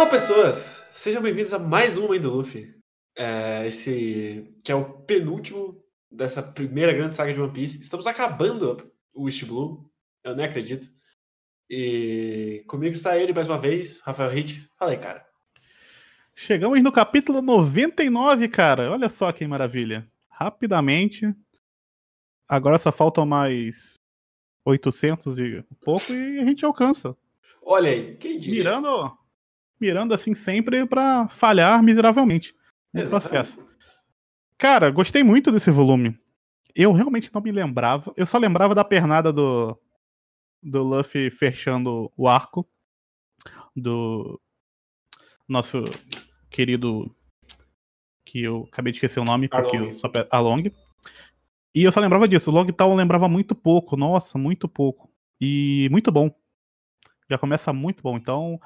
Olá, pessoas! Sejam bem-vindos a mais um Mãe do Luffy. É, esse que é o penúltimo dessa primeira grande saga de One Piece. Estamos acabando o East Blue, eu nem acredito. E comigo está ele mais uma vez, Rafael Hit. Fala aí, cara. Chegamos no capítulo 99, cara. Olha só que maravilha. Rapidamente. Agora só faltam mais 800 e pouco e a gente alcança. Olha aí, quem diria? Mirando, mirando assim sempre pra falhar miseravelmente no Exatamente. processo. Cara, gostei muito desse volume. Eu realmente não me lembrava. Eu só lembrava da pernada do, do Luffy fechando o arco do nosso querido que eu acabei de esquecer o nome porque Arlong. eu só pe- Arlong. E eu só lembrava disso. O Logtown eu lembrava muito pouco. Nossa, muito pouco. E muito bom. Já começa muito bom. Então,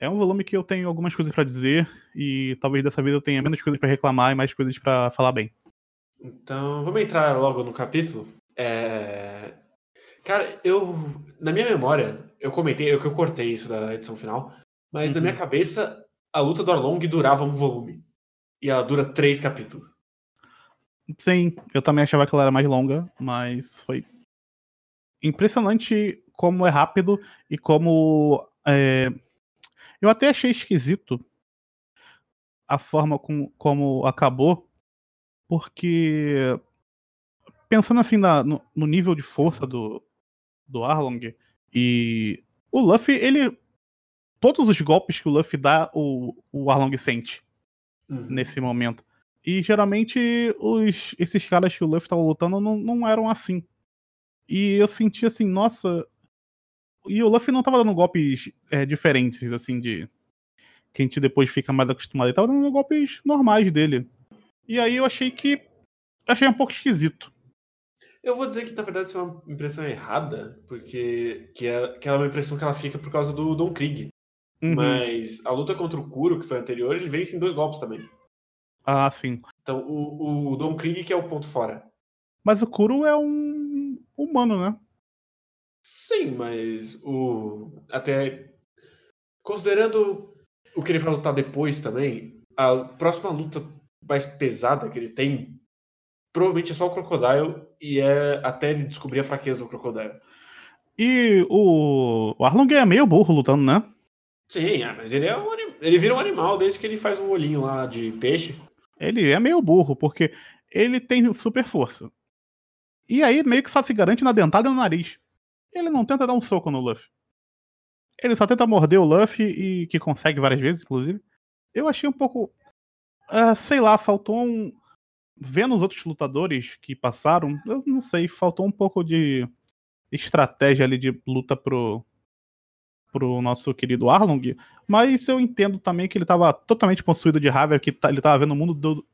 é um volume que eu tenho algumas coisas pra dizer e talvez dessa vez eu tenha menos coisas pra reclamar e mais coisas pra falar bem. Então, vamos entrar logo no capítulo. É, Cara, eu. Na minha memória, eu comentei, eu que eu cortei isso da edição final, mas na Uhum. minha cabeça, a luta do Arlong durava um volume. E ela dura três capítulos. Sim, eu também achava que ela era mais longa, mas foi impressionante como é rápido e como. é, Eu até achei esquisito a forma com- como acabou, porque pensando assim na- no, no nível de força do, do Arlong e o Luffy, ele. Todos os golpes que o Luffy dá, o, o Arlong sente Uhum. nesse momento. E geralmente os, esses caras que o Luffy tava lutando não, não eram assim. E eu senti assim, nossa. E o Luffy não tava dando golpes é, diferentes, assim, de. Que a gente depois fica mais acostumado. Ele tava dando golpes normais dele. E aí eu achei que. Achei um pouco esquisito. Eu vou dizer que na verdade isso é uma impressão errada, porque que é, que é uma impressão que ela fica por causa do Don Krieg. Uhum. Mas a luta contra o Kuro, que foi anterior, ele vence em dois golpes também. Ah, sim. Então o, o Don Krieg que é o ponto fora. Mas o Kuro é um humano, né? Sim, mas o. Até. Considerando o que ele vai lutar depois também, a próxima luta mais pesada que ele tem provavelmente é só o Crocodile e é até ele descobrir a fraqueza do Crocodile. E o, o Arlong é meio burro lutando, né? Sim, ah, mas ele é um ele vira um animal desde que ele faz um olhinho lá de peixe. Ele é meio burro, porque ele tem super força. E aí meio que só se garante na dentada e no nariz. Ele não tenta dar um soco no Luffy. Ele só tenta morder o Luffy e que consegue várias vezes, inclusive. Eu achei um pouco. ah, sei lá, faltou um. Vendo os outros lutadores que passaram, eu não sei, faltou um pouco de estratégia ali de luta pro, pro nosso querido Arlong. Mas eu entendo também que ele tava totalmente possuído de raiva, que tá- ele tava vendo o mundo, do,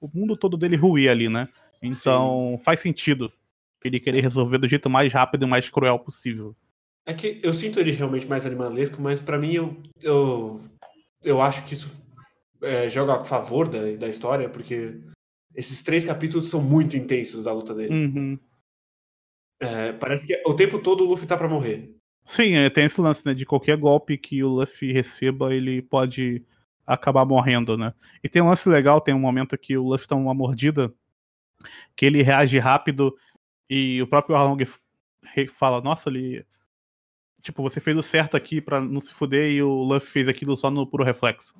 o mundo todo dele ruir ali, né? Então faz sentido ele querer resolver do jeito mais rápido e mais cruel possível. É que eu sinto ele realmente mais animalesco, mas pra mim eu, eu, eu acho que isso é, joga a favor da, da história, porque esses três capítulos são muito intensos da luta dele. Uhum. É, parece que o tempo todo o Luffy tá pra morrer. Sim, é, tem esse lance, né? De qualquer golpe que o Luffy receba, ele pode acabar morrendo, né? E tem um lance legal, tem um momento que o Luffy toma uma mordida, que ele reage rápido e o próprio Arlong fala, nossa, ele. Tipo, você fez o certo aqui pra não se fuder e o Luffy fez aquilo só no puro reflexo.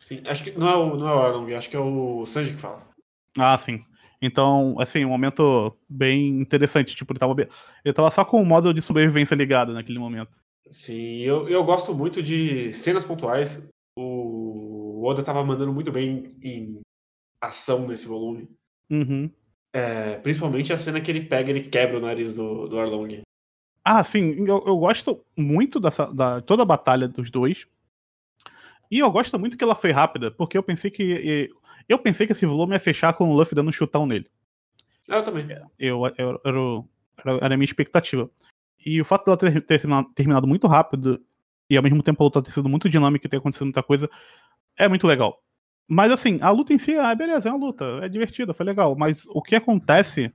Sim, acho que não é o, não é o Arlong, acho que é o Sanji que fala. Ah, sim. Então, assim, um momento bem interessante. Tipo, ele tava, ele tava só com o modo de sobrevivência ligado naquele momento. Sim, eu, eu gosto muito de cenas pontuais. O Oda tava mandando muito bem em ação nesse volume. Uhum. É, principalmente a cena que ele pega e ele quebra o nariz do, do Arlong. Ah, sim, eu, eu gosto muito dessa, da toda a batalha dos dois. E eu gosto muito que ela foi rápida, porque eu pensei que. Eu pensei que esse volume ia fechar com o Luffy dando um chutão nele. Eu também. Eu, eu, eu- era, era a minha expectativa. E o fato dela ter, ter terminado, terminado muito rápido e ao mesmo tempo a luta ter sido muito dinâmica e ter acontecido muita coisa é muito legal. Mas assim, a luta em si, ah, beleza, é uma luta, é divertida, foi legal. Mas o que acontece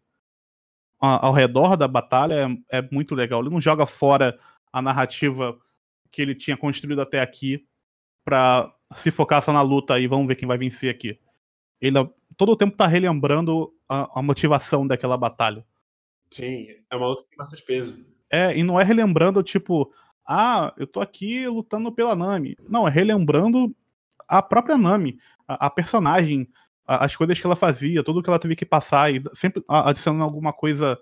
ao redor da batalha é, é muito legal. Ele não joga fora a narrativa que ele tinha construído até aqui. pra se focar só na luta e vamos ver quem vai vencer aqui. Ele todo o tempo tá relembrando a, a motivação daquela batalha. Sim, é uma luta que tem bastante peso. É, e não é relembrando, tipo, ah, eu tô aqui lutando pela Nami. Não, é relembrando a própria Nami, a, a personagem, a, as coisas que ela fazia, tudo que ela teve que passar, e sempre adicionando alguma coisa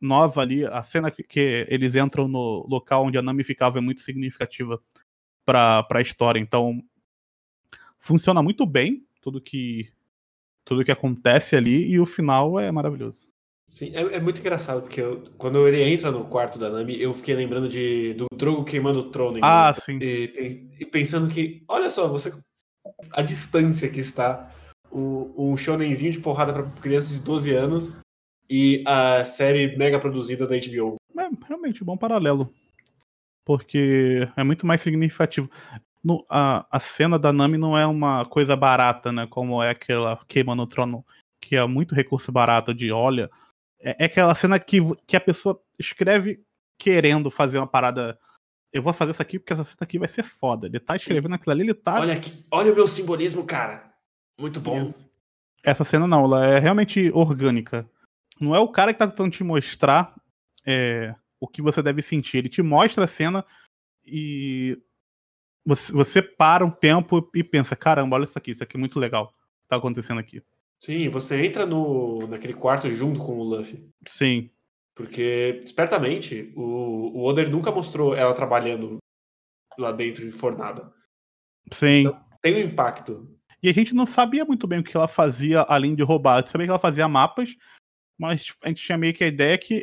nova ali. A cena que, que eles entram no local onde a Nami ficava é muito significativa pra, pra história. Então, funciona muito bem tudo que tudo que acontece ali e o final é maravilhoso. Sim, é, é muito engraçado, porque eu, quando ele entra no quarto da Nami, eu fiquei lembrando de, do Drogo queimando o trono. Ah, sim. E, e, pensando que, olha só, você a distância que está o, um shonenzinho de porrada para crianças de 12 anos e a série mega produzida da HBO. É realmente um bom paralelo. Porque é muito mais significativo. No, a, a cena da Nami não é uma coisa barata, né? Como é aquela queima no trono, que é muito recurso barato de olha é, é, aquela cena que, que a pessoa escreve querendo fazer uma parada. Eu vou fazer isso aqui porque essa cena aqui vai ser foda. Ele tá escrevendo aquilo ali, ele tá. Olha aqui, olha o meu simbolismo, cara. Muito bom. Isso. Essa cena não, ela é realmente orgânica. Não é o cara que tá tentando te mostrar é, o que você deve sentir. Ele te mostra a cena e você, você para um tempo e pensa: caramba, olha isso aqui, isso aqui é muito legal. Tá acontecendo aqui. Sim, você entra no, naquele quarto junto com o Luffy. Sim. Porque, espertamente, o, o Oder nunca mostrou ela trabalhando lá dentro de fornada. Sim. Então, tem um impacto. E a gente não sabia muito bem o que ela fazia além de roubar. A gente sabia que ela fazia mapas, mas a gente tinha meio que a ideia que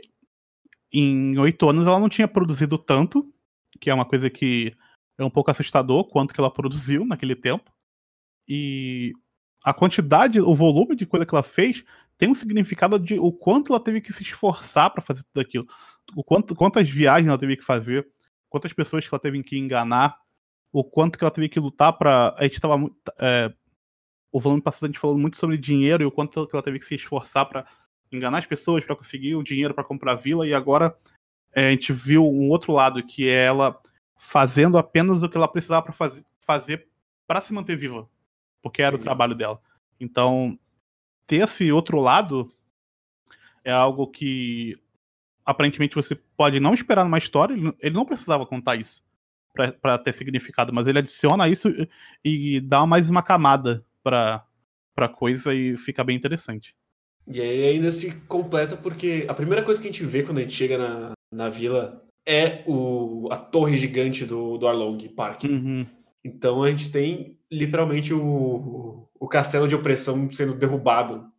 em oito anos ela não tinha produzido tanto, que é uma coisa que é um pouco assustador, quanto que ela produziu naquele tempo. E a quantidade, o volume de coisa que ela fez tem um significado de o quanto ela teve que se esforçar para fazer tudo aquilo. O quanto, quantas viagens ela teve que fazer, quantas pessoas que ela teve que enganar, o quanto que ela teve que lutar para A gente tava muito. É, o volume passado a gente falou muito sobre dinheiro e o quanto que ela teve que se esforçar para enganar as pessoas, para conseguir o dinheiro para comprar a vila, e agora é, a gente viu um outro lado, que é ela fazendo apenas o que ela precisava para faz, fazer para se manter viva porque era Sim. o trabalho dela. Então, ter esse outro lado é algo que aparentemente você pode não esperar numa história, ele não precisava contar isso para ter significado, mas ele adiciona isso e dá mais uma camada para para coisa e fica bem interessante. E aí ainda se completa porque a primeira coisa que a gente vê quando a gente chega na, na vila é o, a torre gigante do, do Arlong Park. Uhum. Então a gente tem literalmente o, o castelo de opressão sendo derrubado.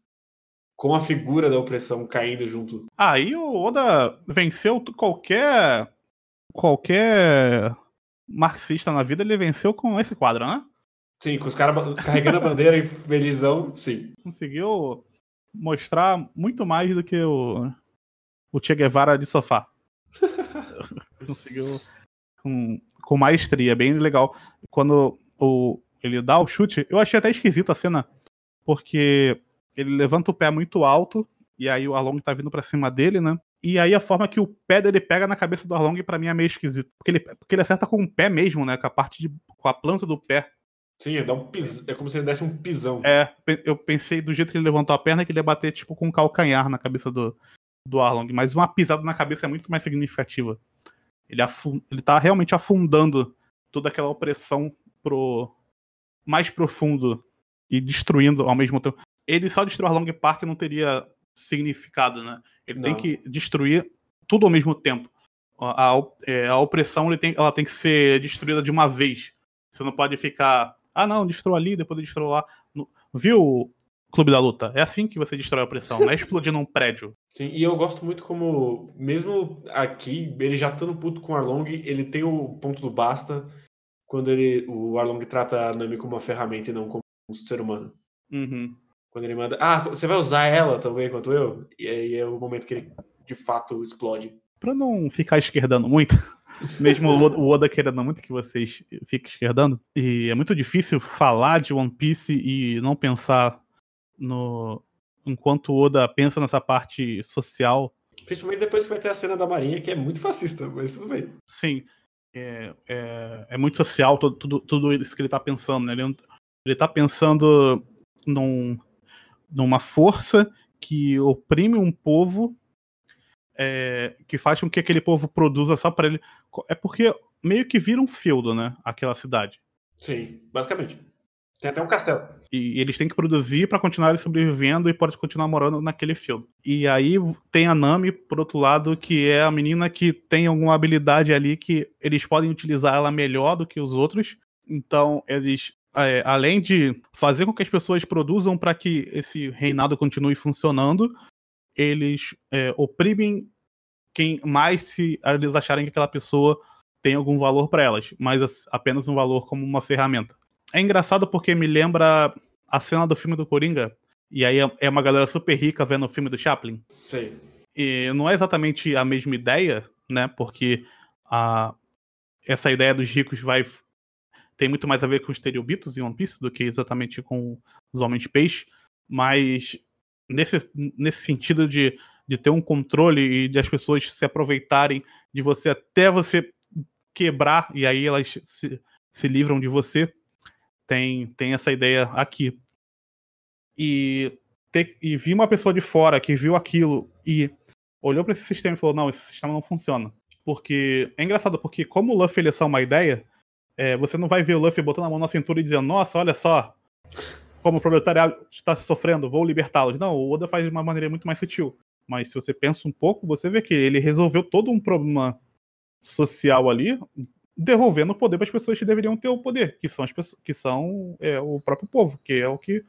Com a figura da opressão caindo junto. Aí o Oda venceu qualquer. qualquer marxista na vida, ele venceu com esse quadro, né? Sim, com os caras carregando a bandeira e felizão, sim. Conseguiu mostrar muito mais do que o, o Che Guevara de sofá. Conseguiu com, com maestria, bem legal. Quando o, ele dá o chute, eu achei até esquisita a cena, porque ele levanta o pé muito alto, e aí o Arlong tá vindo para cima dele, né? E aí a forma que o pé dele pega na cabeça do Arlong para mim é meio esquisito. Porque ele, porque ele acerta com o pé mesmo, né? Com a parte de. com a planta do pé. Sim, dá um pis... é como se ele desse um pisão. É, eu pensei do jeito que ele levantou a perna que ele ia bater tipo com um calcanhar na cabeça do, do Arlong. Mas uma pisada na cabeça é muito mais significativa. Ele, afund... ele tá realmente afundando toda aquela opressão pro mais profundo e destruindo ao mesmo tempo. Ele só destruir Long Park não teria significado, né? Ele não. tem que destruir tudo ao mesmo tempo. A, a, é, a opressão tem, ela tem que ser destruída de uma vez. Você não pode ficar, ah não, destrua ali, depois destrua lá. Viu, Clube da Luta. É assim que você destrói a opressão, não é explodindo um prédio. Sim, e eu gosto muito como, mesmo aqui, ele já estando puto com o Arlong, ele tem o ponto do basta quando ele, o Arlong trata a Nami como uma ferramenta e não como um ser humano. Uhum. Quando ele manda, ah, você vai usar ela também quanto eu? E aí é o momento que ele de fato explode. Pra não ficar esquerdando muito, mesmo o Oda querendo muito que vocês fiquem esquerdando, e é muito difícil falar de One Piece e não pensar no enquanto o Oda pensa nessa parte social. Principalmente depois que vai ter a cena da Marinha, que é muito fascista, mas tudo bem. Sim. É, é, é muito social tudo, tudo, tudo, isso que ele tá pensando, né? Ele, ele tá pensando num, numa força que oprime um povo, é, que faz com que aquele povo produza só para ele. É porque meio que vira um feudo, né? Aquela cidade. Sim, basicamente. Tem até um castelo. E eles têm que produzir para continuar sobrevivendo e pode continuar morando naquele feudo. E aí tem a Nami, por outro lado, que é a menina que tem alguma habilidade ali que eles podem utilizar ela melhor do que os outros. Então, eles é, além de fazer com que as pessoas produzam para que esse reinado continue funcionando, eles é, oprimem quem mais se eles acharem que aquela pessoa tem algum valor para elas, mas apenas um valor como uma ferramenta. É engraçado porque me lembra a cena do filme do Coringa, e aí é, é uma galera super rica vendo o filme do Chaplin. Sim. E não é exatamente a mesma ideia, né? Porque a, essa ideia dos ricos vai tem muito mais a ver com os Teriubitos em One Piece do que exatamente com os Homens Peixe, mas nesse, nesse sentido de, de ter um controle e de as pessoas se aproveitarem de você até você quebrar e aí elas se, se livram de você, tem, tem essa ideia aqui. E, ter, e vi uma pessoa de fora que viu aquilo e olhou para esse sistema e falou: não, esse sistema não funciona. Porque é engraçado, porque como o Luffy ele é só uma ideia, é, você não vai ver o Luffy botando a mão na cintura e dizendo, nossa, olha só, como o proletariado está sofrendo, vou libertá-los. Não, o Oda faz de uma maneira muito mais sutil. Mas se você pensa um pouco, você vê que ele resolveu todo um problema social ali, devolvendo o poder para as pessoas que deveriam ter o poder, que são, as pessoas, que são é, o próprio povo, que é o que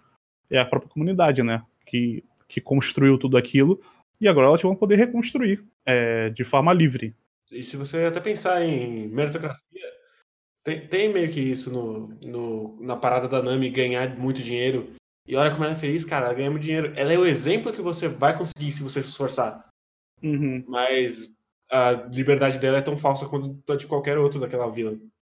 é a própria comunidade, né? Que, que construiu tudo aquilo e agora elas vão poder reconstruir é, de forma livre. E se você até pensar em meritocracia, tem, tem meio que isso no, no, na parada da Nami ganhar muito dinheiro. E olha como ela é feliz, cara, ela ganha muito dinheiro. Ela é o exemplo que você vai conseguir se você se esforçar. Uhum. Mas a liberdade dela é tão falsa quanto a de qualquer outro daquela vila.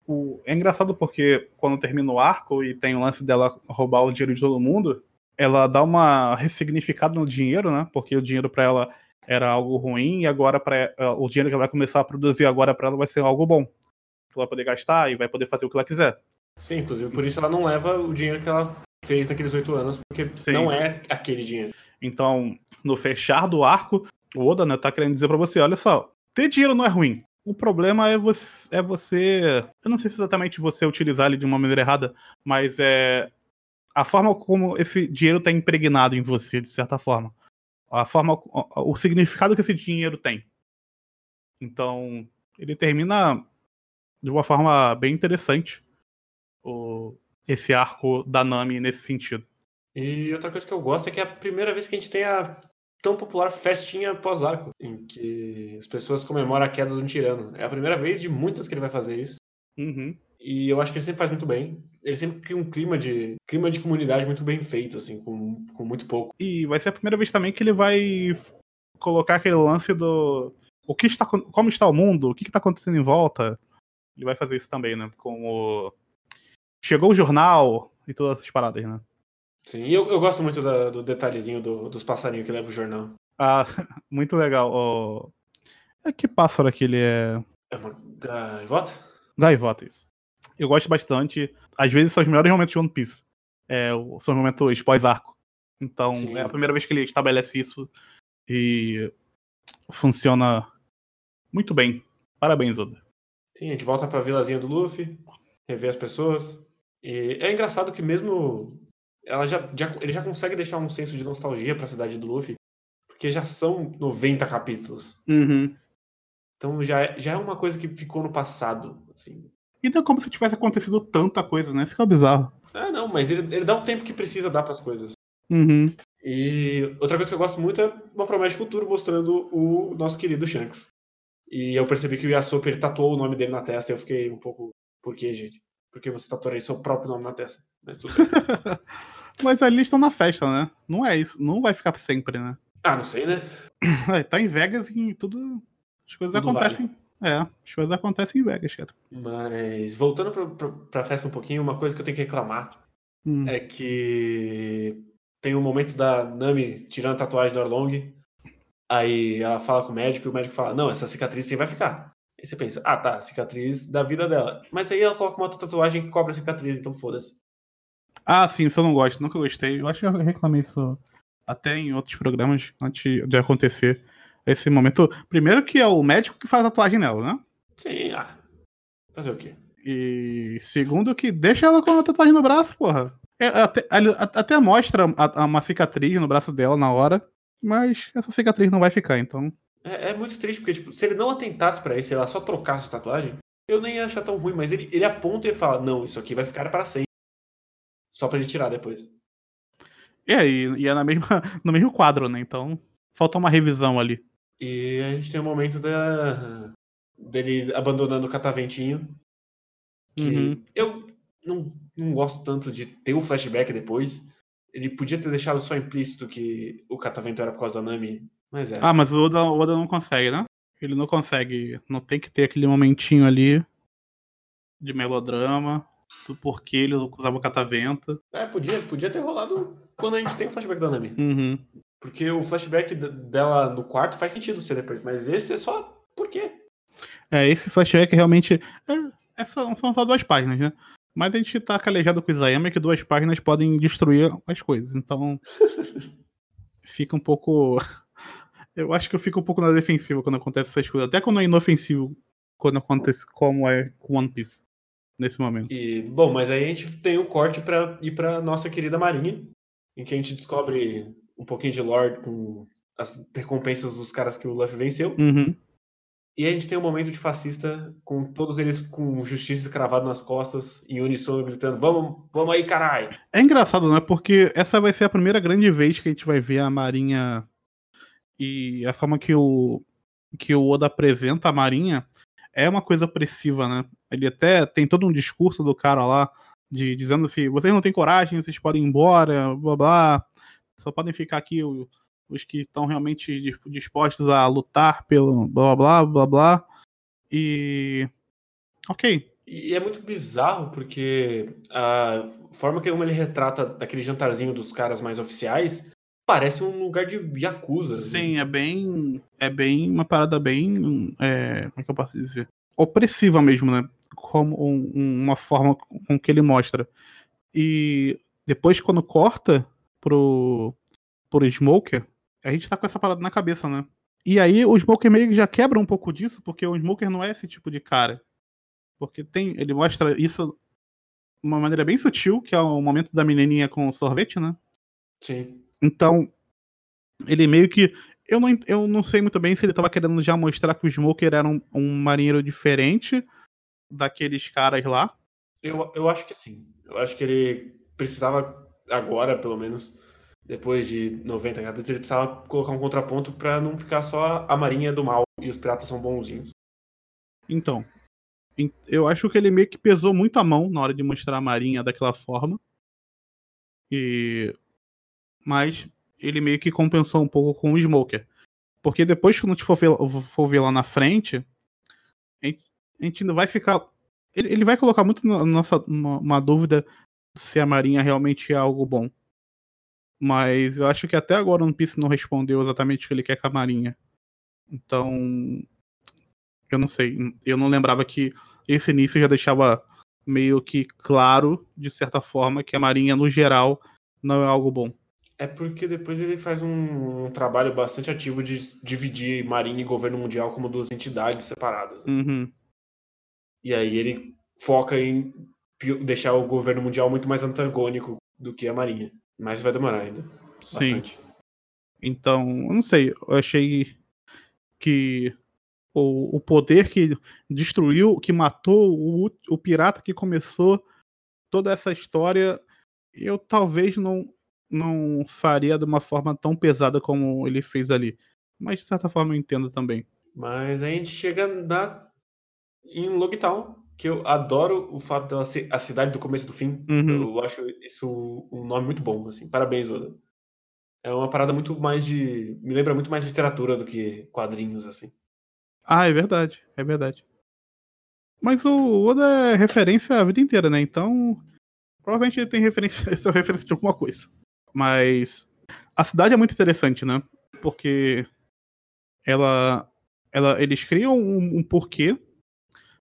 O... É engraçado porque quando termina o arco e tem o lance dela roubar o dinheiro de todo mundo, ela dá uma ressignificada no dinheiro, né? Porque o dinheiro para ela era algo ruim e agora para o dinheiro que ela vai começar a produzir agora para ela vai ser algo bom ela vai poder gastar e vai poder fazer o que ela quiser. Sim, inclusive por isso ela não leva o dinheiro que ela fez naqueles oito anos, porque Sim. não é aquele dinheiro. Então, no fechar do arco, o Oda né, tá querendo dizer para você: olha só, ter dinheiro não é ruim. O problema é você, é você. Eu não sei se exatamente você utilizar ele de uma maneira errada, mas é a forma como esse dinheiro está impregnado em você, de certa forma. A forma, o significado que esse dinheiro tem. Então, ele termina de uma forma bem interessante o, esse arco da Nami nesse sentido. E outra coisa que eu gosto é que é a primeira vez que a gente tem a tão popular festinha pós-arco, em que as pessoas comemoram a queda de um tirano. É a primeira vez de muitas que ele vai fazer isso. Uhum. E eu acho que ele sempre faz muito bem. Ele sempre cria um clima de clima de comunidade muito bem feito, assim, com, com muito pouco. E vai ser a primeira vez também que ele vai colocar aquele lance do o que está como está o mundo, o que está acontecendo em volta. Ele vai fazer isso também, né? Com o. Chegou o jornal e todas essas paradas, né? Sim, eu, eu gosto muito da, do detalhezinho do, dos passarinhos que leva o jornal. Ah, muito legal. O... É que pássaro aquele é. É uma gaivota? Gaivota, isso. Eu gosto bastante. Às vezes são os melhores momentos de One Piece. É, são os momentos pós-arco. Então, Sim. é a primeira vez que ele estabelece isso e funciona muito bem. Parabéns, Oda. Sim, a gente volta pra vilazinha do Luffy, rever as pessoas. E é engraçado que mesmo ela já, já, ele já consegue deixar um senso de nostalgia para a cidade do Luffy, porque já são 90 capítulos. Uhum. Então já, já é uma coisa que ficou no passado, assim. E não é como se tivesse acontecido tanta coisa, né? Isso que é bizarro. Ah, não, mas ele, ele dá o tempo que precisa dar para as coisas. Uhum. E outra coisa que eu gosto muito é uma promessa de futuro mostrando o nosso querido Shanks. E eu percebi que o Yasop ele tatuou o nome dele na testa e eu fiquei um pouco. Por quê, gente? Por que você tatuaria seu próprio nome na testa? Mas. Mas ali estão na festa, né? Não é isso. Não vai ficar sempre, né? Ah, não sei, né? É, tá em Vegas e tudo. As coisas tudo acontecem. Vale. É, as coisas acontecem em Vegas, cara. Mas voltando pra, pra, pra, festa um pouquinho, uma coisa que eu tenho que reclamar hum. é que tem um momento da Nami tirando a tatuagem do Arlong Aí ela fala com o médico e o médico fala: Não, essa cicatriz sim vai ficar. Aí você pensa, ah tá, cicatriz da vida dela. Mas aí ela coloca uma outra tatuagem que cobre a cicatriz, então foda-se. Ah, sim, isso eu não gosto, nunca gostei. Eu acho que eu reclamei isso até em outros programas antes de acontecer esse momento. Primeiro que é o médico que faz a tatuagem nela, né? Sim, ah. Fazer o quê? E segundo que deixa ela com a tatuagem no braço, porra. É, até, até mostra uma cicatriz no braço dela na hora, mas essa cicatriz não vai ficar, então. É, é muito triste, porque tipo, se ele não atentasse para isso, se ela só trocasse a tatuagem, eu nem ia achar tão ruim, mas ele, ele aponta e fala, não, isso aqui vai ficar para sempre. Só pra ele tirar depois. É, e, e é na mesma, no mesmo quadro, né? Então, falta uma revisão ali. E a gente tem o um momento da, dele abandonando o cataventinho. Que uhum. eu não, não gosto tanto de ter o flashback depois. Ele podia ter deixado só implícito que o catavento era por causa da Nami, mas é. Ah, mas o Oda, o Oda não consegue, né? Ele não consegue. Não tem que ter aquele momentinho ali de melodrama do porquê ele usava o catavento. É, podia, podia ter rolado quando a gente tem o flashback da Nami. Uhum. Porque o flashback dela no quarto faz sentido ser depois, mas esse é só por quê? É, esse flashback realmente. É, é só, são só duas páginas, né? Mas a gente tá calejado com o Isayama que duas páginas podem destruir as coisas. Então. fica um pouco. Eu acho que eu fico um pouco na defensiva quando acontece essas coisas. Até quando é inofensivo quando acontece como é com One Piece nesse momento. E, bom, mas aí a gente tem um corte para ir para nossa querida Marinha, em que a gente descobre um pouquinho de lore com as recompensas dos caras que o Luffy venceu. Uhum. E a gente tem um momento de fascista com todos eles com justiça cravado nas costas, em uníssono, gritando: Vamos, vamos aí, caralho! É engraçado, né? Porque essa vai ser a primeira grande vez que a gente vai ver a Marinha e a forma que o, que o Oda apresenta a Marinha é uma coisa opressiva, né? Ele até tem todo um discurso do cara lá, de dizendo assim, vocês não têm coragem, vocês podem ir embora, blá blá. Só podem ficar aqui os que estão realmente dispostos a lutar pelo blá blá blá blá. E. Ok. E é muito bizarro porque a forma que ele retrata daquele jantarzinho dos caras mais oficiais parece um lugar de Yakuza. Assim. Sim, é bem. É bem uma parada bem. É, como é que eu posso dizer? Opressiva mesmo, né? Como um, uma forma com que ele mostra. E depois, quando corta pro, pro Smoker, a gente tá com essa parada na cabeça, né? E aí o Smoker meio que já quebra um pouco disso, porque o Smoker não é esse tipo de cara. Porque tem. Ele mostra isso de uma maneira bem sutil, que é o momento da menininha com o sorvete, né? Sim. Então, ele meio que. Eu não, eu não sei muito bem se ele tava querendo já mostrar que o Smoker era um, um marinheiro diferente daqueles caras lá. Eu, eu acho que sim. Eu acho que ele precisava, agora pelo menos, depois de 90 capítulos, ele precisava colocar um contraponto para não ficar só a marinha do mal e os piratas são bonzinhos. Então, eu acho que ele meio que pesou muito a mão na hora de mostrar a marinha daquela forma. E mas ele meio que compensou um pouco com o Smoker. Porque depois, quando a gente for ver, for ver lá na frente, a gente não vai ficar. Ele, ele vai colocar muito na nossa uma dúvida se a Marinha realmente é algo bom. Mas eu acho que até agora o One Piece não respondeu exatamente o que ele quer com a Marinha. Então. Eu não sei. Eu não lembrava que esse início já deixava meio que claro, de certa forma, que a Marinha, no geral, não é algo bom. É porque depois ele faz um, um, trabalho bastante ativo de dividir Marinha e Governo Mundial como duas entidades separadas. Né? Uhum. E aí ele foca em deixar o Governo Mundial muito mais antagônico do que a Marinha. Mas vai demorar ainda. Sim. Bastante. Então, eu não sei. Eu achei que o, o poder que destruiu, que matou o, o pirata que começou toda essa história, eu talvez não não faria de uma forma tão pesada como ele fez ali. Mas de certa forma eu entendo também. Mas a gente chega na... em Logtown, que eu adoro o fato dela ser a cidade do começo do fim. Uhum. Eu acho isso um nome muito bom, assim. Parabéns, Oda. É uma parada muito mais de. Me lembra muito mais literatura do que quadrinhos, assim. Ah, é verdade, é verdade. Mas o Oda é referência a vida inteira, né? Então. Provavelmente ele tem referência, essa referência de alguma coisa. Mas a cidade é muito interessante, né? Porque ela, ela eles criam um, um porquê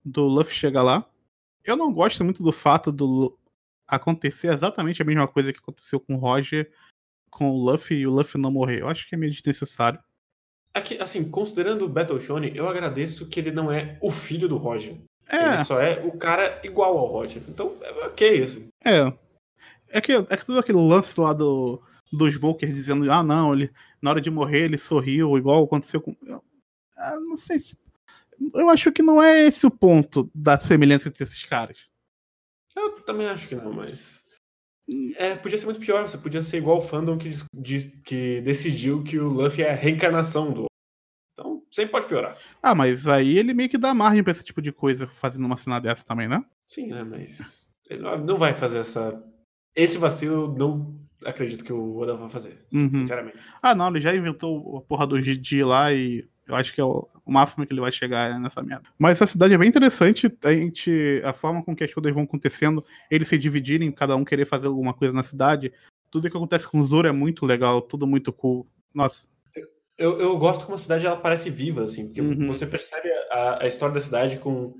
do Luffy chegar lá. Eu não gosto muito do fato do acontecer exatamente a mesma coisa que aconteceu com o Roger, com o Luffy e o Luffy não morrer. Eu acho que é meio desnecessário. Aqui, assim, considerando o Battle Shonen, eu agradeço que ele não é o filho do Roger. É. Ele só é o cara igual ao Roger. Então, é ok, assim. É. É que, é que tudo aquele lance lá do, do Smoker dizendo, ah, não, ele, na hora de morrer ele sorriu, igual aconteceu com. Eu, eu não sei se. Eu acho que não é esse o ponto da semelhança entre esses caras. Eu também acho que não, mas. É, podia ser muito pior, você podia ser igual o fandom que, diz, que decidiu que o Luffy é a reencarnação do. Então, sempre pode piorar. Ah, mas aí ele meio que dá margem pra esse tipo de coisa fazendo uma cena dessa também, né? Sim, né? Mas. Ele não vai fazer essa. Esse vacilo, não acredito que o Oda vai fazer, Uhum. sinceramente. Ah, não, ele já inventou a porra do GD lá e eu acho que é o, máximo que ele vai chegar nessa merda. Mas essa cidade é bem interessante, a, gente, a forma com que as coisas vão acontecendo, eles se dividirem, cada um querer fazer alguma coisa na cidade. Tudo que acontece com o Zoro é muito legal, tudo muito cool. Nossa, Eu, eu gosto como a cidade ela parece viva, assim, porque Uhum. você percebe a, a história da cidade com.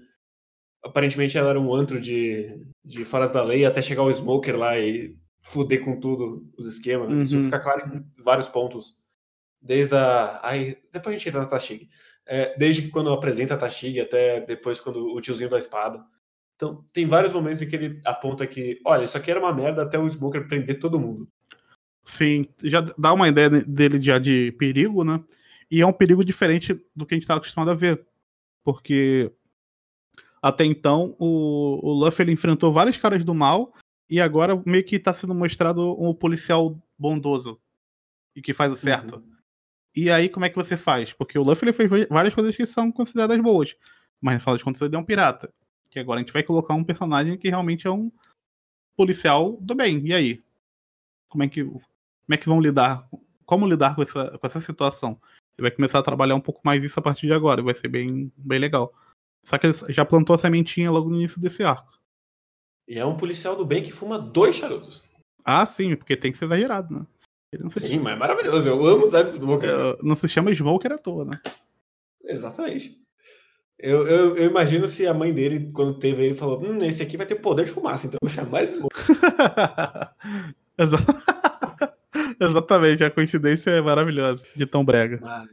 Aparentemente ela era um antro de, de faras da lei até chegar o Smoker lá e fuder com tudo os esquemas. Isso Uhum. fica claro em vários pontos. Desde a. Aí, depois a gente entra na Tashig. É, desde quando apresenta a Tashig até depois quando o tiozinho da espada. Então, tem vários momentos em que ele aponta que, olha, isso aqui era uma merda até o Smoker prender todo mundo. sim, já dá uma ideia dele já de perigo, né? E é um perigo diferente do que a gente estava acostumado a ver. Porque até então o, o Luffy ele enfrentou vários caras do mal e agora meio que tá sendo mostrado um policial bondoso e que faz o certo. E aí como é que você faz? Porque o Luffy ele fez várias coisas que são consideradas boas, mas no final de contas ele é um pirata. Que agora a gente vai colocar um personagem que realmente é um policial do bem. E aí? Como é que como é que vão lidar? Como lidar com essa, com essa situação? Ele vai começar a trabalhar um pouco mais isso a partir de agora, vai ser bem, bem legal. Só que ele já plantou a sementinha logo no início desse arco. E é um policial do bem que fuma dois charutos. Ah, sim, porque tem que ser exagerado, né? Ele não se, Sim, mas é maravilhoso. Eu amo o design do Smoker. é, não se chama Smoker à toa, né? Exatamente. Eu, eu, eu imagino se a mãe dele, quando teve ele, falou: Hum, esse aqui vai ter poder de fumaça, então eu vou chamar ele de Smoker. Exa- Exatamente, a coincidência é maravilhosa, de tão brega. Mas,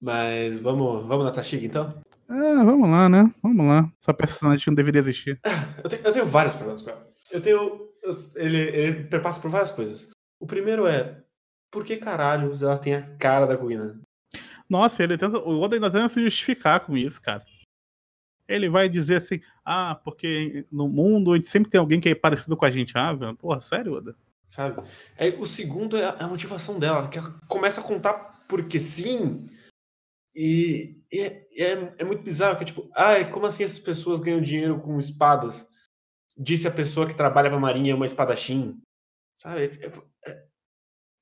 mas vamos, vamos na Tashiga então? Ah, vamos lá, né? Vamos lá. Essa personagem não deveria existir. Eu tenho, eu tenho vários problemas com ela. Eu tenho. eu- ele, ele perpassa por várias coisas. O primeiro é. Por que caralhos ela tem a cara da Kuina? Nossa, ele tenta. O Oda ainda tenta se justificar com isso, cara. Ele vai dizer assim, ah, porque no mundo a gente sempre tem alguém que é parecido com a gente. Ah, velho, porra, sério, Oda? Sabe? Aí, o segundo é a, a motivação dela, que ela começa a contar porque sim. E, e é, e é, é muito bizarro, que é tipo, ai, como assim essas pessoas ganham dinheiro com espadas? Disse a pessoa que trabalha pra marinha é uma espadachim. Sabe? É- é- é-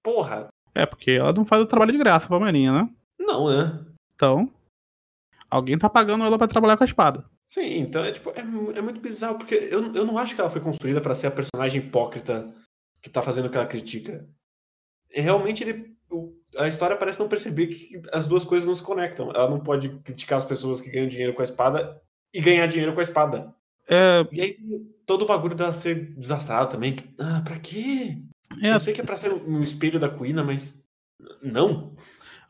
porra, É, porque ela não faz o trabalho de graça pra Marinha, né? não, né? Então, alguém tá pagando ela pra trabalhar com a espada. Sim, então é tipo, é, é muito bizarro, porque eu, eu não acho que ela foi construída pra ser a personagem hipócrita que tá fazendo o que ela critica. E realmente ele. o- a história parece não perceber que as duas coisas não se conectam. Ela não pode criticar as pessoas que ganham dinheiro com a espada e ganhar dinheiro com a espada. É, E aí todo o bagulho dela ser desastrado também. que- Ah, pra quê? É, Eu sei que é pra ser um um espelho da Kuina, mas. Não.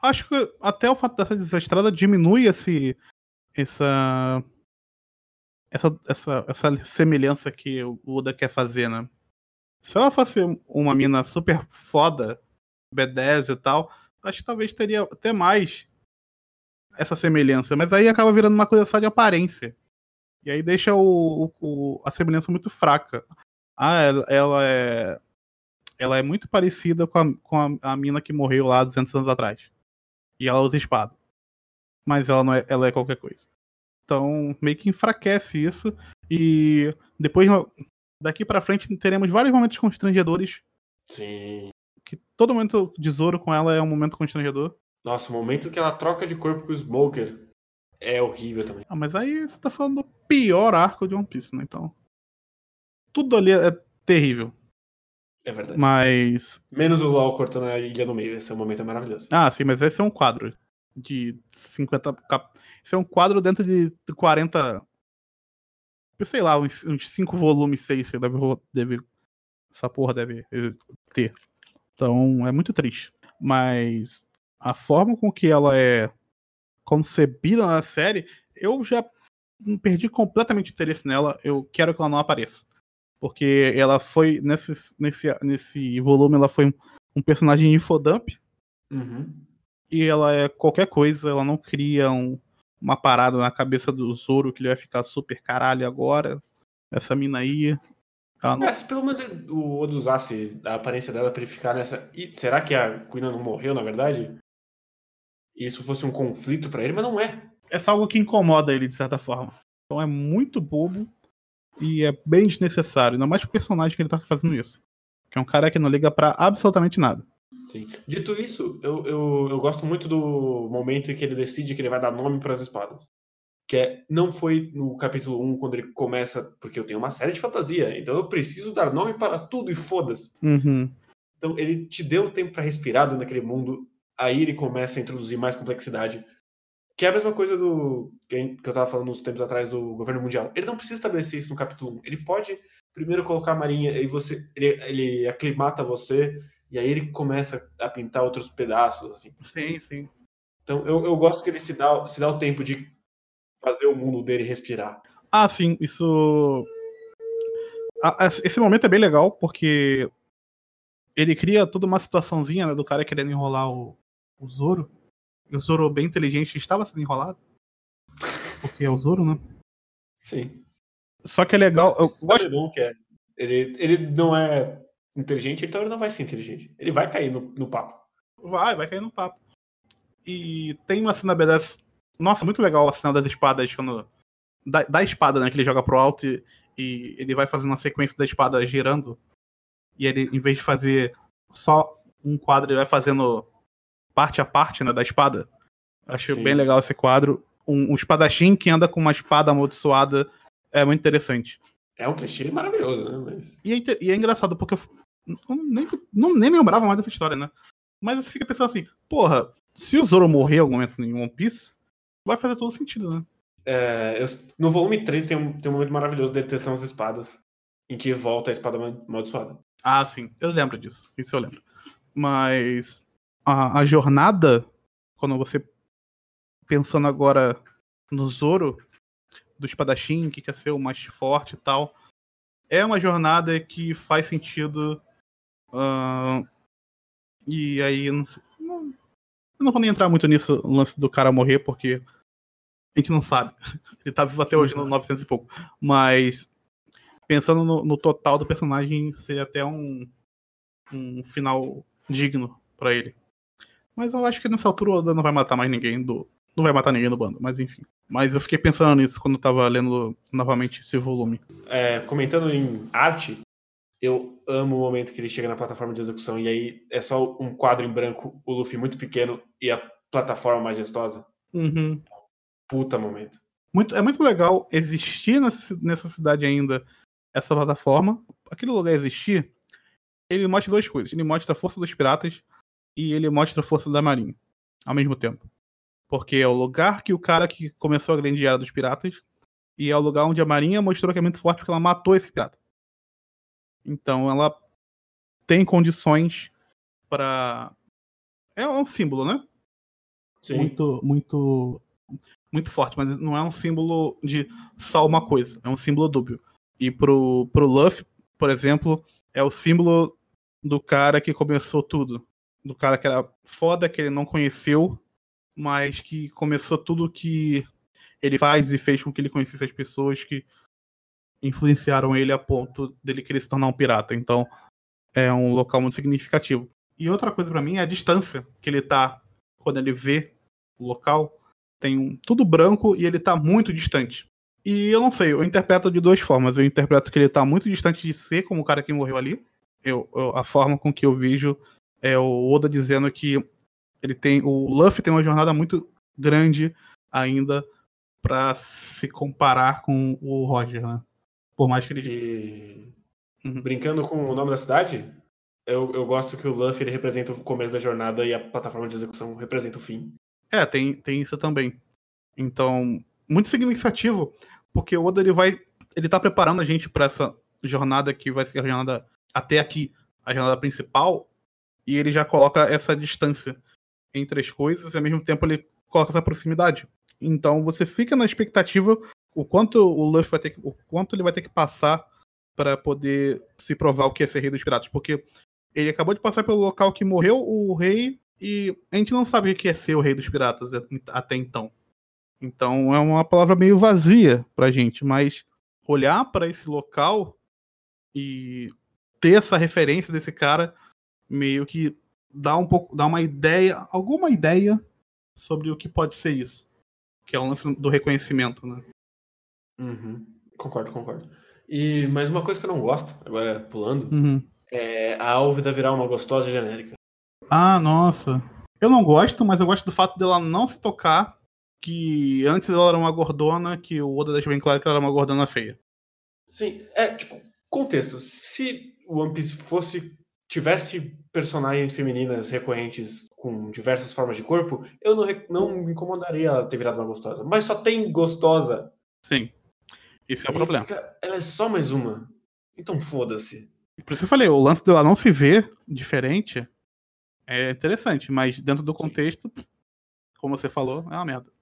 acho que até o fato dessa desastrada diminui esse. Essa. Essa, essa, essa semelhança que o Oda quer fazer, né? Se ela fosse uma mina super foda, B10 e tal, acho que talvez teria até mais essa semelhança. Mas aí acaba virando uma coisa só de aparência. E aí deixa o, o- o- a semelhança muito fraca. Ah, ela, ela é. Ela é muito parecida com, a, com a, a mina que morreu lá 200 anos atrás. E ela usa espada. Mas ela não é, ela é qualquer coisa. Então, meio que enfraquece isso. E depois, daqui pra frente, teremos vários momentos constrangedores. Sim. Que todo momento de Zoro com ela é um momento constrangedor. Nossa, o momento que ela troca de corpo com o Smoker é horrível também. Ah, mas aí você tá falando do pior arco de One Piece, né? Então. Tudo ali é terrível. É verdade. Mas. Menos o LOL cortando a ilha no meio. Esse momento é maravilhoso. Ah, sim, mas esse é um quadro de 50 cap... Esse é um quadro dentro de 40 sei lá, uns, uns cinco volumes, seis, que deve, deve, essa porra deve ter. Então, é muito triste. Mas a forma com que ela é concebida na série, eu já perdi completamente interesse nela. Eu quero que ela não apareça. Porque ela foi, nesse, nesse, nesse volume, ela foi um, um personagem infodump. Uhum. E ela é qualquer coisa, ela não cria um, uma parada na cabeça do Zoro que ele vai ficar super caralho agora. Essa mina aí. Não... Mas pelo menos o Odo usasse a aparência dela pra ele ficar nessa. E será que a Queen não morreu, na verdade? E isso fosse um conflito para ele, mas não é. É só algo que incomoda ele, de certa forma. Então é muito bobo e é bem desnecessário, ainda mais pro personagem que ele tá fazendo isso. Que é um cara que não liga para absolutamente nada. Sim. Dito isso, eu, eu, eu gosto muito do momento em que ele decide que ele vai dar nome para as espadas. Que é, não foi no capítulo 1 quando ele começa, porque eu tenho uma série de fantasia, então eu preciso dar nome para tudo e foda-se. Uhum. Então ele te deu tempo para respirar dentro daquele mundo, aí ele começa a introduzir mais complexidade. Que é a mesma coisa do que eu tava falando uns tempos atrás do governo mundial. Ele não precisa estabelecer isso no capítulo 1. Ele pode primeiro colocar a marinha e você ele, ele aclimata você e aí ele começa a pintar outros pedaços assim. Sim, sim. Então eu, eu gosto que ele se dá se dá o tempo de fazer o mundo dele respirar. Ah, sim, isso esse momento é bem legal porque ele cria toda uma situaçãozinha né, do cara querendo enrolar o, o Zoro. E o Zoro, bem inteligente, estava sendo enrolado. Porque é o Zoro, né? Sim. Só que é legal. Eu gosto... bom que é. Ele, ele não é inteligente, então ele não vai ser inteligente. Ele vai cair no, no papo. Vai, vai cair no papo. E tem uma cena BDS. Nossa, muito legal a cena das espadas quando. Da, da espada, né? Que ele joga pro alto e, e ele vai fazendo uma sequência da espada girando. E ele, em vez de fazer só um quadro, ele vai fazendo parte a parte né, da espada. Acho Sim. bem legal esse quadro. Um, um, espadachim que anda com uma espada amaldiçoada é muito interessante. É um clichê maravilhoso, né? Mas... E, é, e é engraçado, porque eu, eu nem, não, nem lembrava mais dessa história, né? Mas você fica pensando assim, porra, se o Zoro morrer em algum momento em One Piece, vai fazer todo sentido, né? É, eu, no volume 3 tem um, tem um momento maravilhoso dele testando as espadas, em que volta a espada amaldiçoada. Ah, sim, eu lembro disso, isso eu lembro. Mas a, a jornada, quando você pensando agora no Zoro, do espadachim, que quer ser o mais forte e tal, é uma jornada que faz sentido. Uh, e aí, não, sei, não, eu não vou nem entrar muito nisso, no lance do cara morrer, porque a gente não sabe. Ele tá vivo até hoje, no 900 e pouco. Mas, pensando no, no total do personagem, seria até um, um final digno para ele. Mas eu acho que nessa altura o Oda não vai matar mais ninguém do. Não vai matar ninguém no bando, mas enfim. Mas eu fiquei pensando nisso quando eu tava lendo novamente esse volume. É, comentando em arte, eu amo o momento que ele chega na plataforma de execução e aí é só um quadro em branco, o Luffy muito pequeno e a plataforma majestosa. Uhum. Puta momento. Muito, é muito legal existir nessa, nessa cidade ainda essa plataforma. Aquele lugar existir, ele mostra duas coisas. Ele mostra a força dos piratas e ele mostra a força da Marinha ao mesmo tempo. Porque é o lugar que o cara que começou a grande era dos piratas e é o lugar onde a Marinha mostrou que é muito forte porque ela matou esse pirata. Então ela tem condições para é um símbolo, né? Sim. Muito, muito, muito forte, mas não é um símbolo de só uma coisa. É um símbolo dúbio. E pro, pro Luffy, por exemplo, é o símbolo do cara que começou tudo do cara que era foda, que ele não conheceu, mas que começou tudo que ele faz e fez com que ele conhecesse as pessoas que influenciaram ele a ponto dele querer se tornar um pirata. Então, é um local muito significativo. E outra coisa para mim é a distância que ele tá quando ele vê o local. Tem um, tudo branco e ele tá muito distante. E eu não sei, eu interpreto de duas formas. Eu interpreto que ele tá muito distante de ser como o cara que morreu ali. Eu, eu, a forma com que eu vejo é o Oda dizendo que ele tem o Luffy tem uma jornada muito grande ainda para se comparar com o Roger, né? Por mais que ele e... uhum. brincando com o nome da cidade, eu, eu gosto que o Luffy ele representa o começo da jornada e a plataforma de execução representa o fim. É, tem, tem isso também. Então, muito significativo, porque o Oda ele vai ele tá preparando a gente para essa jornada que vai ser a jornada até aqui, a jornada principal, e ele já coloca essa distância entre as coisas e ao mesmo tempo ele coloca essa proximidade. Então você fica na expectativa o quanto o Luffy vai ter que, o quanto ele vai ter que passar para poder se provar o que é ser rei dos piratas, porque ele acabou de passar pelo local que morreu o rei e a gente não sabe o que é ser o rei dos piratas até então. Então é uma palavra meio vazia pra gente, mas olhar para esse local e ter essa referência desse cara meio que dá um pouco, dá uma ideia, alguma ideia sobre o que pode ser isso, que é o lance do reconhecimento, né? Uhum. Concordo, concordo. E mais uma coisa que eu não gosto, agora pulando, uhum. é a Álvida virar uma gostosa genérica. Ah, nossa. Eu não gosto, mas eu gosto do fato dela não se tocar que antes ela era uma gordona, que o Oda deixa bem claro que ela era uma gordona feia. Sim, é, tipo, contexto. Se o One Piece fosse tivesse personagens femininas recorrentes com diversas formas de corpo, eu não, não me incomodaria ela ter virado uma gostosa. Mas só tem gostosa. Sim. Esse é o problema. Fica, ela é só mais uma. Então foda-se. Por isso eu falei, o lance dela não se ver diferente é interessante, mas dentro do contexto, Sim. como você falou, é uma merda.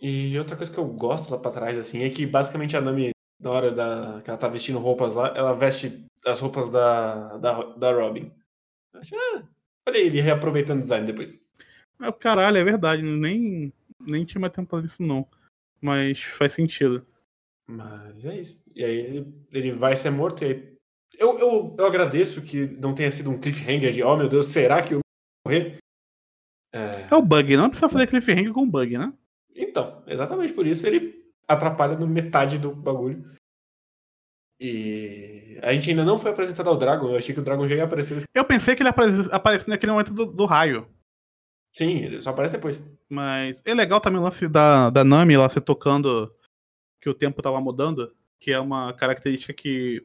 E outra coisa que eu gosto lá pra trás, assim, é que basicamente a Nami, na hora da, que ela tá vestindo roupas lá, ela veste as roupas da, da, da Robin. Ah, olha ele reaproveitando o design depois. É, caralho, é verdade, nem, nem tinha mais tentado isso não. Mas faz sentido. Mas é isso. E aí ele, ele vai ser morto e aí... Eu, eu, eu agradeço que não tenha sido um cliffhanger de, oh meu Deus, será que eu vou morrer? É... é o bug, não precisa fazer cliffhanger com bug, né? Então, exatamente por isso ele atrapalha no metade do bagulho. E a gente ainda não foi apresentado ao Dragon, eu achei que o Dragon já ia aparecer. Eu pensei que ele aparecesse naquele momento do, do, raio. Sim, ele só aparece depois. Mas é legal também o lance da, da Nami lá se tocando que o tempo tava mudando, que é uma característica que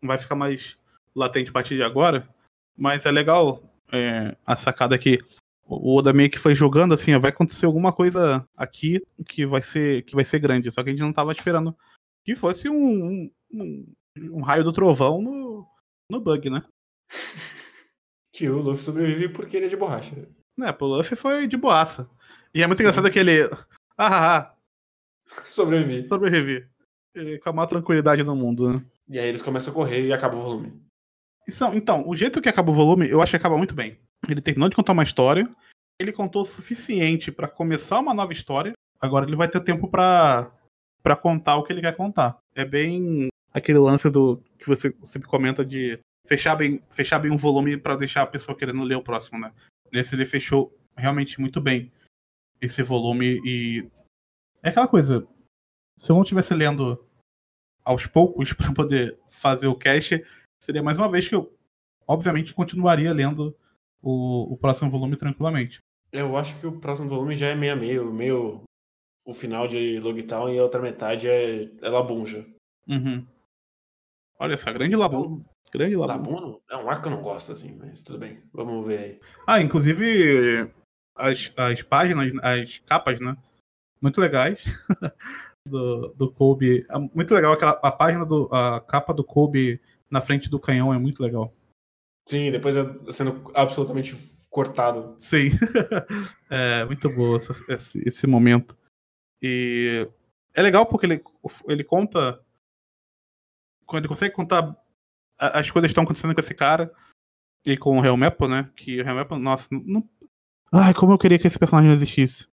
vai ficar mais latente a partir de agora. Mas é legal é, a sacada que o Oda meio que foi jogando assim, vai acontecer alguma coisa aqui que vai ser que vai ser grande, só que a gente não tava esperando que fosse um, um, um raio do trovão no, no bug, né? que o Luffy sobrevive porque ele é de borracha. É, pro Luffy foi de boaça. E é muito Sim. engraçado aquele. Ah, ah, ah. Sobrevivi. Sobrevivi. Com a maior tranquilidade do mundo, né? E aí eles começam a correr e acaba o volume. Então, o jeito que acaba o volume, eu acho que acaba muito bem. Ele terminou de contar uma história, ele contou o suficiente para começar uma nova história. Agora ele vai ter tempo para para contar o que ele quer contar. É bem aquele lance do que você sempre comenta de fechar bem, fechar bem um volume para deixar a pessoa querendo ler o próximo, né? Nesse ele fechou realmente muito bem esse volume e é aquela coisa. Se eu não estivesse lendo aos poucos para poder fazer o cast, seria mais uma vez que eu obviamente continuaria lendo o, o próximo volume tranquilamente. Eu acho que o próximo volume já é meio a meio, meio o final de Logtown e a outra metade é, é Labunja. Uhum. Olha essa grande Labun. Grande Labun. Labun é um arco que eu não gosto, assim, mas tudo bem. Vamos ver aí. Ah, inclusive as, as páginas, as capas, né? Muito legais. do, do Kobe. É muito legal aquela a página do. a capa do Kobe na frente do canhão é muito legal. Sim, depois é sendo absolutamente cortado. Sim. é muito bom esse, esse momento. E é legal porque ele, ele conta. Quando ele consegue contar as coisas que estão acontecendo com esse cara e com o Real Maple, né? Que o Real Maple, nossa, não... Ai, como eu queria que esse personagem não existisse.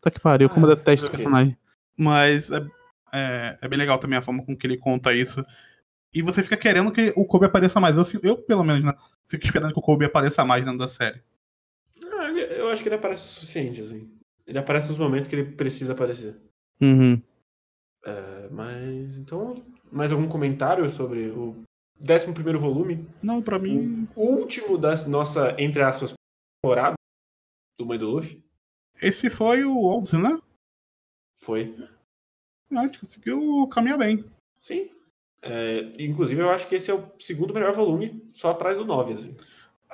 Tá que pariu, como eu ah, detesto esse personagem. Mas é, é, é, bem legal também a forma com que ele conta isso. E você fica querendo que o Kobe apareça mais. Eu, eu pelo menos, né? Fico esperando que o Kobe apareça mais dentro da série. Ah, eu acho que ele aparece o suficiente, assim. Ele aparece nos momentos que ele precisa aparecer. Uhum. É, mas então, mais algum comentário sobre o 11 primeiro volume? Não, para mim. O último da nossa, entre aspas, temporada do Mãe do Luffy. Esse foi o 11, né? Foi. A gente conseguiu caminhar bem. Sim. É, inclusive, eu acho que esse é o segundo melhor volume, só atrás do 9, assim.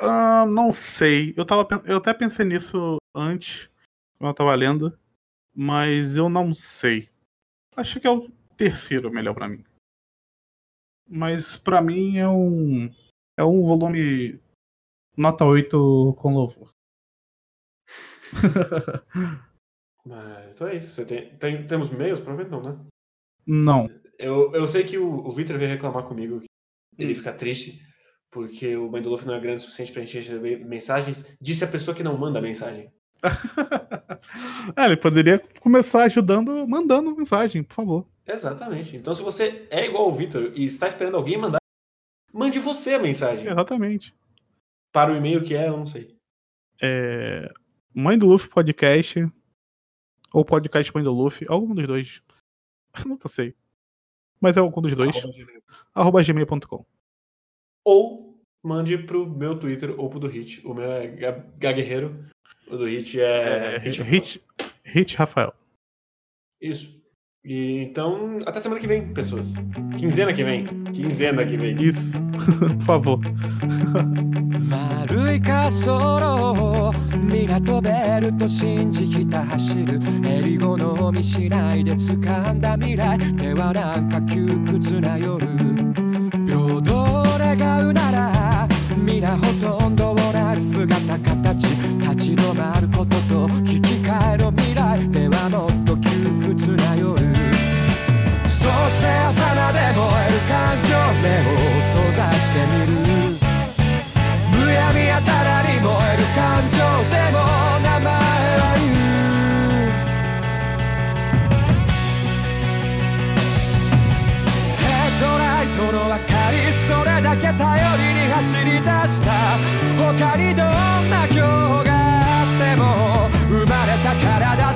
Uh, não sei. Eu, tava, eu até pensei nisso antes quando eu tava lendo, mas eu não sei. Acho que é o, terceiro melhor pra mim. Mas pra mim é um. É um volume nota 8 com louvor. Mas então é isso. Você tem, tem- temos e-mails? Provavelmente não, né? Não. Eu, eu sei que o, o Victor veio reclamar comigo. Ele Hum. fica triste porque o Bandoluf não é grande o suficiente pra gente receber mensagens. Disse a pessoa que não manda mensagem. é, ele poderia começar ajudando, mandando mensagem, por favor. Exatamente. Então, se você é igual ao Victor e está esperando alguém mandar, mande você a mensagem. Exatamente. Para o e-mail que é, eu não sei. É, Mãe do Luffy Podcast. Ou Podcast Mãe do Luffy. Algum dos dois. Nunca sei. Mas é algum dos dois. Arroba gmail. Arroba gmail.com. Ou mande pro meu Twitter ou pro do Hit. O meu é Ga- Gaguerreiro. O do Hit é. É, Hit. hit, hit Rafael. Isso. E então, até semana que vem, pessoas. Quinzena que vem. Quinzena que vem. Isso. por favor. 丸い滑走路を港ベルト信じひた走る襟好みしないで掴んだ未来ではなんか窮屈な夜平等願うなら皆ほとんど同じ姿形立ち止まることと引き換え感情目を閉ざしてみるむやみやたらに燃える感情でも名前は言う。ヘッドライトの明かりそれだけ頼りに走り出した。他にどんな今日があっても生まれた体